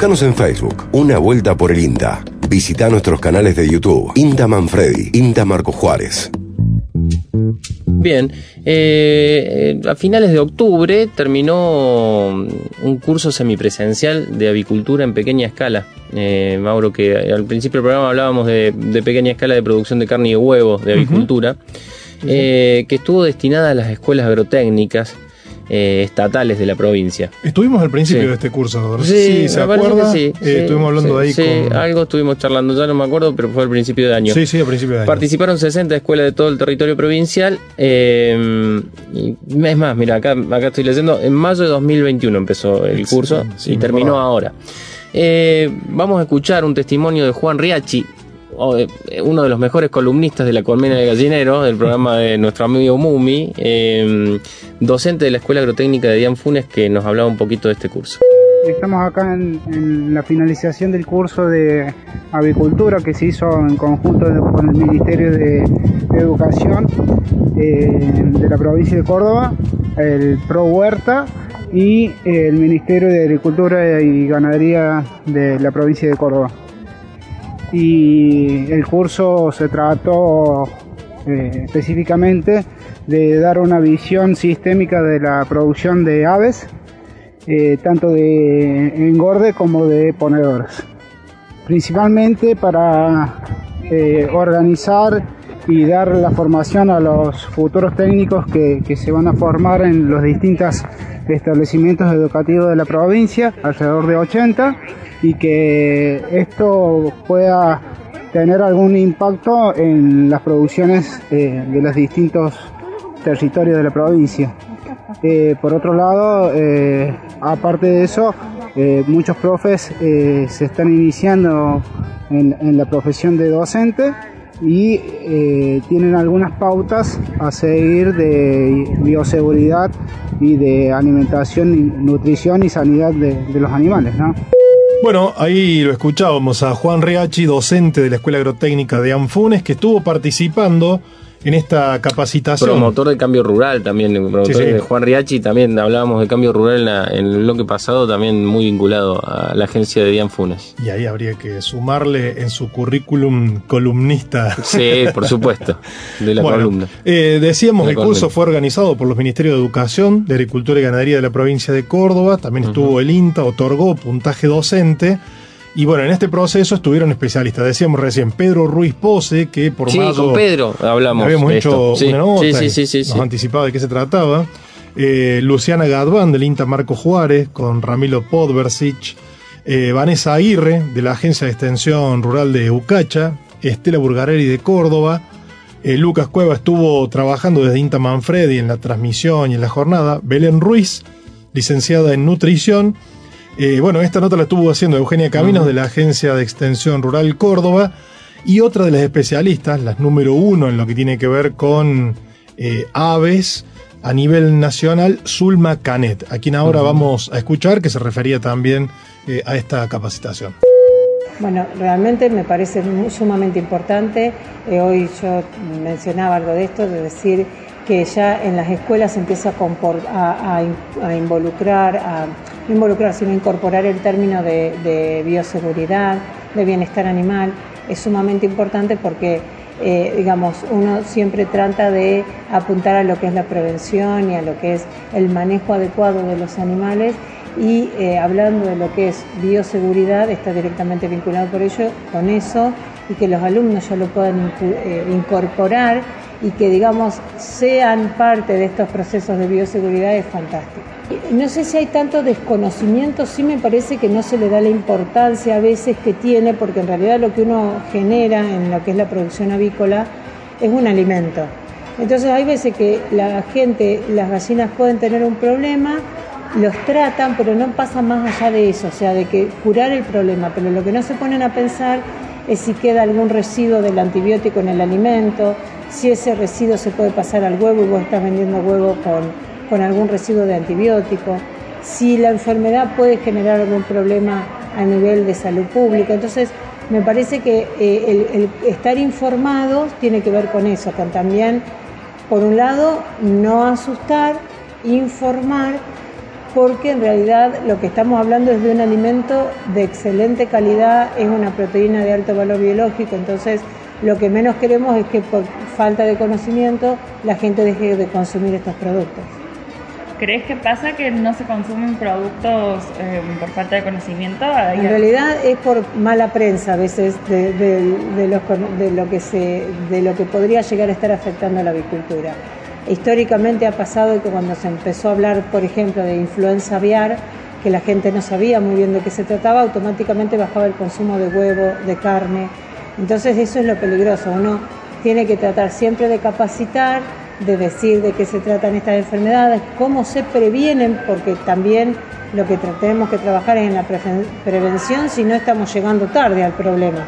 Búscanos en Facebook, Una Vuelta por el INTA. Visita nuestros canales de YouTube, INTA Manfredi, INTA Marco Juárez. Bien, eh, a finales de octubre terminó un curso semipresencial de avicultura en pequeña escala. Eh, Mauro, que al principio del programa hablábamos de, de pequeña escala de producción de carne y de huevos de avicultura, eh, que estuvo destinada a las escuelas agrotécnicas eh, estatales de la provincia. Estuvimos al principio Sí. de este curso, no Sí, si se acuerda. que sí, Eh, sí, estuvimos hablando sí, ahí sí, con. algo estuvimos charlando, ya no me acuerdo, pero fue al principio de año. Sí, sí, a principio de año. Participaron 60 escuelas de todo el territorio provincial. eh, y es más, mira, acá, acá estoy leyendo, en mayo de 2021 empezó el curso sí, y terminó ahora. Eh, vamos a escuchar un testimonio de Juan Riachi, uno de los mejores columnistas de la Colmena de Gallinero, del programa de nuestro amigo Mumi, eh, docente de la Escuela Agrotécnica de Dian Funes, que nos hablaba un poquito de este curso. Estamos acá en, la finalización del curso de avicultura que se hizo en conjunto con el Ministerio de Educación eh, de la provincia de Córdoba, el Pro Huerta y el Ministerio de Agricultura y Ganadería de la provincia de Córdoba. Y el curso se trató eh, específicamente de dar una visión sistémica de la producción de aves, eh, tanto de engorde como de ponedores. Principalmente para eh, organizar y dar la formación a los futuros técnicos que, que se van a formar en los distintos establecimientos educativos de la provincia, alrededor de 80, y que esto pueda tener algún impacto en las producciones eh, de los distintos territorios de la provincia. Eh, por otro lado, eh, aparte de eso, muchos profes se están iniciando en, la profesión de docente y tienen algunas pautas a seguir de bioseguridad y de alimentación, nutrición y sanidad de, de los animales. ¿no? Bueno, ahí lo escuchábamos a Juan Reachi, docente de la Escuela Agrotécnica de Anfunes, que estuvo participando en esta capacitación. Promotor de cambio rural también, promotor Sí, sí. de Juan Riachi, también hablábamos de cambio rural en, la- en el bloque pasado, también muy vinculado a la agencia de Dian Funes. Y ahí habría que sumarle en su currículum columnista. Sí, por supuesto, de la Bueno, columna. eh, decíamos, De el curso fue organizado por los Ministerios de Educación, de Agricultura y Ganadería de la provincia de Córdoba. También estuvo el INTA, otorgó puntaje docente. Y bueno, en este proceso estuvieron especialistas. Decíamos recién Pedro Ruiz Pose, que por Sí, mayo con Pedro hablamos habíamos de hecho esto. Sí, una nota. sí, y nos anticipaba de qué se trataba. Eh, Luciana Gadván, del INTA Marco Juárez, con Ramiro Podversich. Eh, Vanessa Aguirre, de la Agencia de Extensión Rural de Ucacha. Estela Burgarelli, de Córdoba. Eh, Lucas Cueva estuvo trabajando desde INTA Manfredi en la transmisión y en la jornada. Belén Ruiz, licenciada en nutrición. Eh, bueno, esta nota la estuvo haciendo Eugenia Caminos de la Agencia de Extensión Rural Córdoba. Y otra de las especialistas, las número uno en lo que tiene que ver con eh, aves a nivel nacional, Zulma Canet, a quien ahora vamos a escuchar, que se refería también eh, a esta capacitación. Bueno, realmente me parece muy- sumamente importante. Eh, hoy yo mencionaba algo de esto, de decir que ya en las escuelas se empieza a, a- a a involucrar, a involucrar, sino incorporar el término de, bioseguridad, de bienestar animal. Es sumamente importante porque, eh, digamos, uno siempre trata de apuntar a lo que es la prevención y a lo que es el manejo adecuado de los animales y eh, hablando de lo que es bioseguridad está directamente vinculado por ello con eso y que los alumnos ya lo puedan eh, incorporar y que digamos sean parte de estos procesos de bioseguridad es fantástico. No sé si hay tanto desconocimiento, sí me parece que no se le da la importancia a veces que tiene, porque en realidad lo que uno genera en lo que es la producción avícola es un alimento. Entonces hay veces que la gente, las gallinas pueden tener un problema, los tratan, pero no pasa más allá de eso, o sea, de que curar el problema, pero lo que no se ponen a pensar es si queda algún residuo del antibiótico en el alimento, si ese residuo se puede pasar al huevo y vos estás vendiendo huevo con, con algún residuo de antibiótico, si la enfermedad puede generar algún problema a nivel de salud pública. Entonces, me parece que eh, el, estar informados tiene que ver con eso, con también, por un lado, no asustar, informar, porque en realidad lo que estamos hablando es de un alimento de excelente calidad, es una proteína de alto valor biológico, entonces lo que menos queremos es que por falta de conocimiento la gente deje de consumir estos productos. ¿Crees que pasa que no se consumen productos eh, por falta de conocimiento? En realidad es por mala prensa a veces de, de- de los de lo que se, de lo que podría llegar a estar afectando a la avicultura. Históricamente ha pasado que cuando se empezó a hablar, por ejemplo, de influenza aviar, que la gente no sabía muy bien de qué se trataba, automáticamente bajaba el consumo de huevo, de carne. Entonces eso es lo peligroso. Uno tiene que tratar siempre de capacitar, de decir de qué se tratan estas enfermedades, cómo se previenen, porque también lo que tenemos que trabajar es en la preven- prevención si no estamos llegando tarde al problema.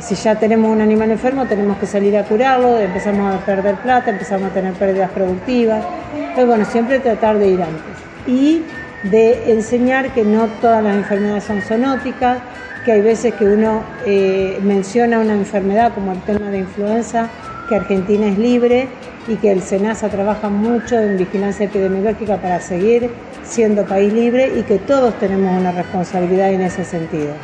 Si ya tenemos un animal enfermo, tenemos que salir a curarlo, empezamos a perder plata, empezamos a tener pérdidas productivas. Pero bueno, siempre tratar de ir antes. Y de enseñar que no todas las enfermedades son zoonóticas, que hay veces que uno eh, menciona una enfermedad como el tema de influenza, que Argentina es libre y que el SENASA trabaja mucho en vigilancia epidemiológica para seguir siendo país libre y que todos tenemos una responsabilidad en ese sentido.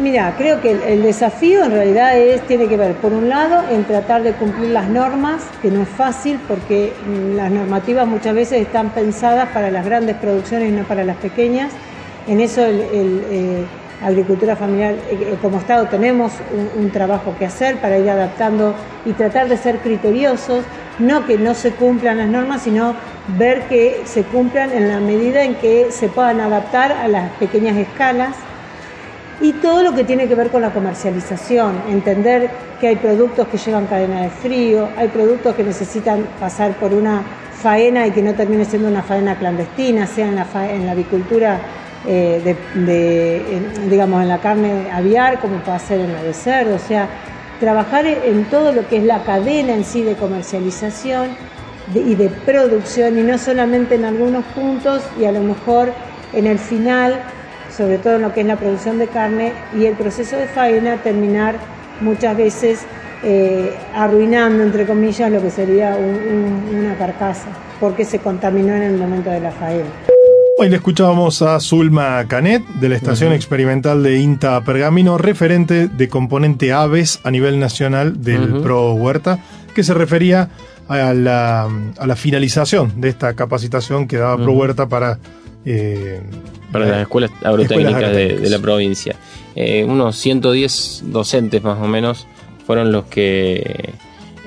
Mira, creo que el, desafío en realidad es, tiene que ver, por un lado, en tratar de cumplir las normas, que no es fácil porque mm, las normativas muchas veces están pensadas para las grandes producciones y no para las pequeñas. En eso el, eh, Agricultura Familiar eh, eh, como Estado tenemos un, trabajo que hacer para ir adaptando y tratar de ser criteriosos, no que no se cumplan las normas, sino ver que se cumplan en la medida en que se puedan adaptar a las pequeñas escalas. Y todo lo que tiene que ver con la comercialización, entender que hay productos que llevan cadena de frío, hay productos que necesitan pasar por una faena y que no termine siendo una faena clandestina, sea en la, en la avicultura, eh, de, digamos, en la carne aviar, como puede ser en la de cerdo, o sea, trabajar en todo lo que es la cadena en sí de comercialización y de producción y no solamente en algunos puntos y a lo mejor en el final sobre todo en lo que es la producción de carne y el proceso de faena, terminar muchas veces eh, arruinando, entre comillas, lo que sería un- un- una carcasa, porque se contaminó en el momento de la faena. Hoy le escuchábamos a Zulma Canet de la Estación. Experimental de INTA Pergamino, referente de componente aves a nivel nacional del. Pro Huerta, que se refería a la, a la finalización de esta capacitación que daba Pro. Huerta para... eh, para las escuelas agrotécnicas de, de la provincia. Eh, unos 110 docentes más o menos fueron los que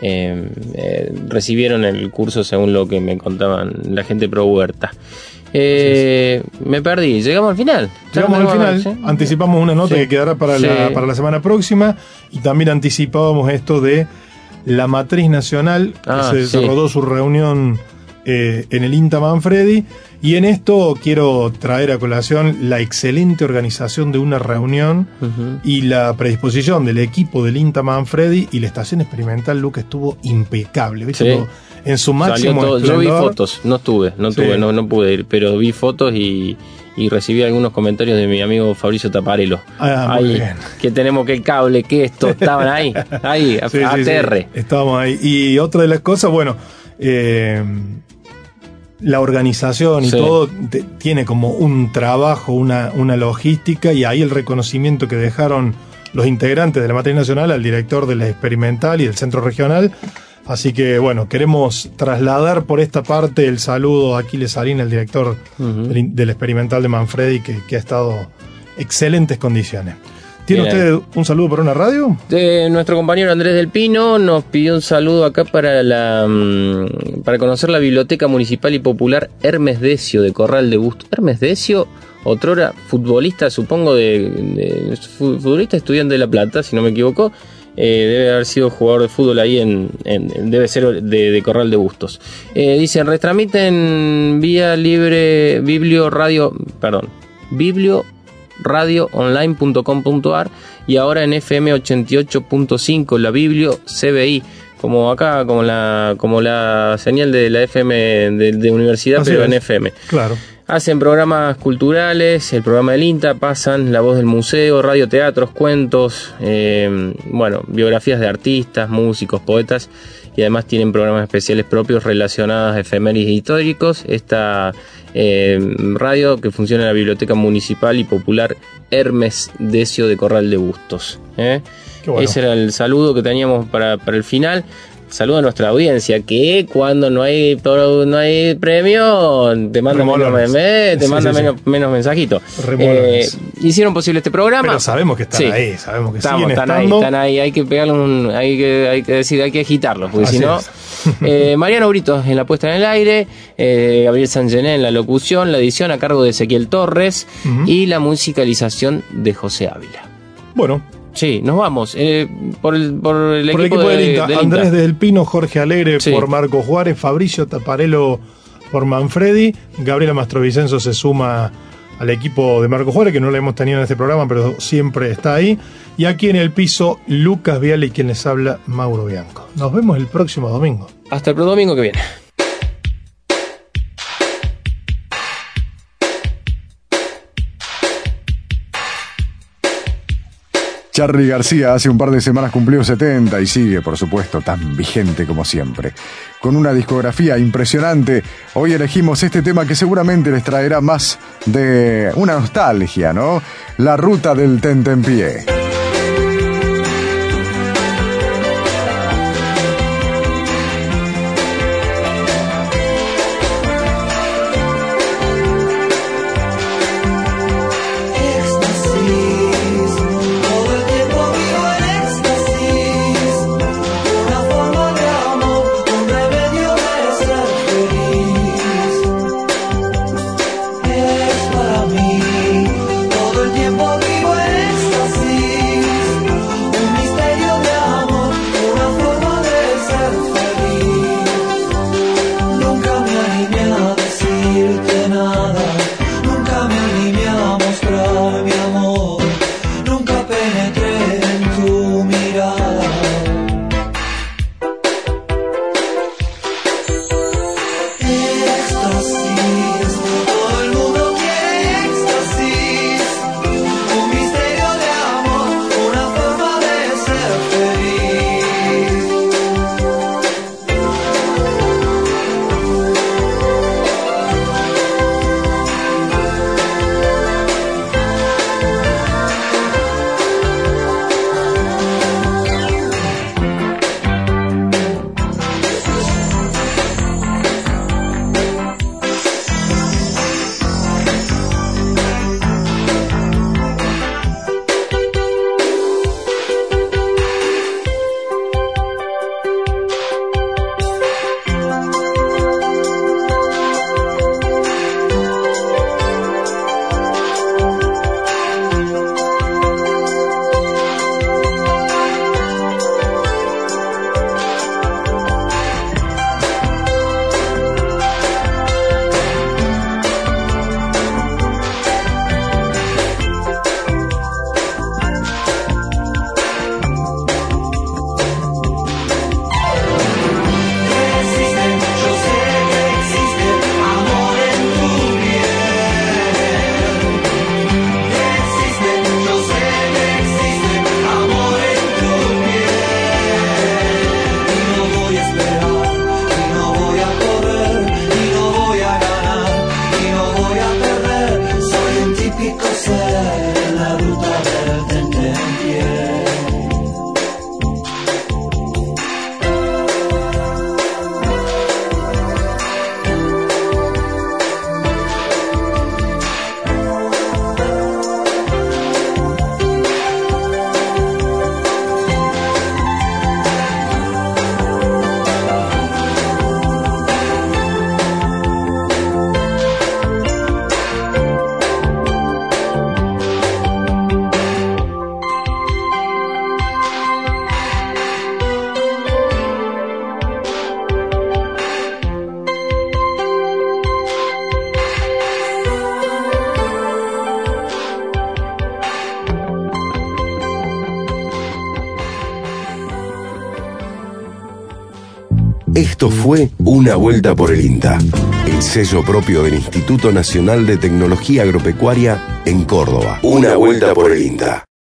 eh, eh, recibieron el curso según lo que me contaban la gente pro huerta. Eh, me perdí, llegamos al final. Llegamos al final, ¿sí? anticipamos una nota Sí. que quedará para, la, para la semana próxima y también anticipábamos esto de la matriz nacional Ah, que se sí. desarrolló su reunión eh, en el INTA Manfredi y en esto quiero traer a colación la excelente organización de una reunión y la predisposición del equipo del INTA Manfredi y la estación experimental Luca estuvo impecable, ¿viste? En su máximo todo- Yo vi fotos, no estuve, no Sí. tuve, no, no pude ir, pero vi fotos y, y recibí algunos comentarios de mi amigo Fabricio Taparelo. Ah, muy Ahí, bien. que tenemos que el cable, que esto, estaban ahí, ahí, Sí, aterre. Estábamos ahí. Y otra de las cosas, bueno, eh, la organización y Sí. todo te- tiene como un trabajo, una, una logística y ahí el reconocimiento que dejaron los integrantes de la materia nacional al director de la experimental y del centro regional. Así que bueno, queremos trasladar por esta parte el saludo a Aquiles Salín, el director del, del experimental de Manfredi, que, que ha estado excelentes condiciones. ¿Tiene Bien usted un saludo para una radio? De nuestro compañero Andrés del Pino nos pidió un saludo acá para la mm, para conocer la Biblioteca Municipal y Popular Hermes Decio de Corral de Busto. Hermes Decio, otrora futbolista, supongo, de, de- fu- futbolista estudiante de La Plata, si no me equivoco. Eh, debe haber sido jugador de fútbol ahí en, en- debe ser de, de Corral de Bustos. Eh, dicen, retramiten vía libre biblio radio, perdón, biblio radioonline.com.ar y ahora en FM 88.5 la Biblio CBI como acá como la como la señal de la FM de, de universidad Así pero en. FM Claro. Hacen programas culturales, el programa del INTA, pasan La Voz del Museo, radioteatros, cuentos, eh, bueno, biografías de artistas, músicos, poetas y además tienen programas especiales propios relacionados a efemérides históricos. Esta eh, radio que funciona en la Biblioteca Municipal y Popular Hermes Decio de Corral de Bustos. ¿eh? Bueno. Ese era el saludo que teníamos para, para el final. Saludo a nuestra audiencia, que cuando no hay pro- no hay premio, te manda menos, me- te Sí, manda sí, sí. menos, mensajitos. Eh, hicieron posible este programa. Pero sabemos que están ahí, sabemos que Estamos, siguen están ahí, están ahí, hay que pegarle un, hay que, hay que decir, hay que agitarlos, porque Así si no, eh, Mariano Britos en la puesta en el aire, eh, Gabriel Sangené en la locución, la edición a cargo de Ezequiel Torres y la musicalización de José Ávila. Bueno, Sí, nos vamos. eh, por, el, por el por el equipo, equipo de, del INTA, del Andrés INTA. del Pino, Jorge Alegre Sí. por Marco Juárez, Fabricio Taparelo por Manfredi, Gabriela Mastrovicenzo se suma al equipo de Marco Juárez, que no lo hemos tenido en este programa, pero siempre está ahí. Y aquí en el piso, Lucas Viale y quien les habla, Mauro Bianco. Nos vemos el próximo domingo. Hasta el domingo que viene. Charlie García hace un par de semanas cumplió 70 y sigue, por supuesto, tan vigente como siempre. Con una discografía impresionante, hoy elegimos este tema que seguramente les traerá más de una nostalgia, ¿no? La ruta del tentempié. Fue Una Vuelta por el INTA, el sello propio del Instituto Nacional de Tecnología Agropecuaria en Córdoba. Una Vuelta por el INTA.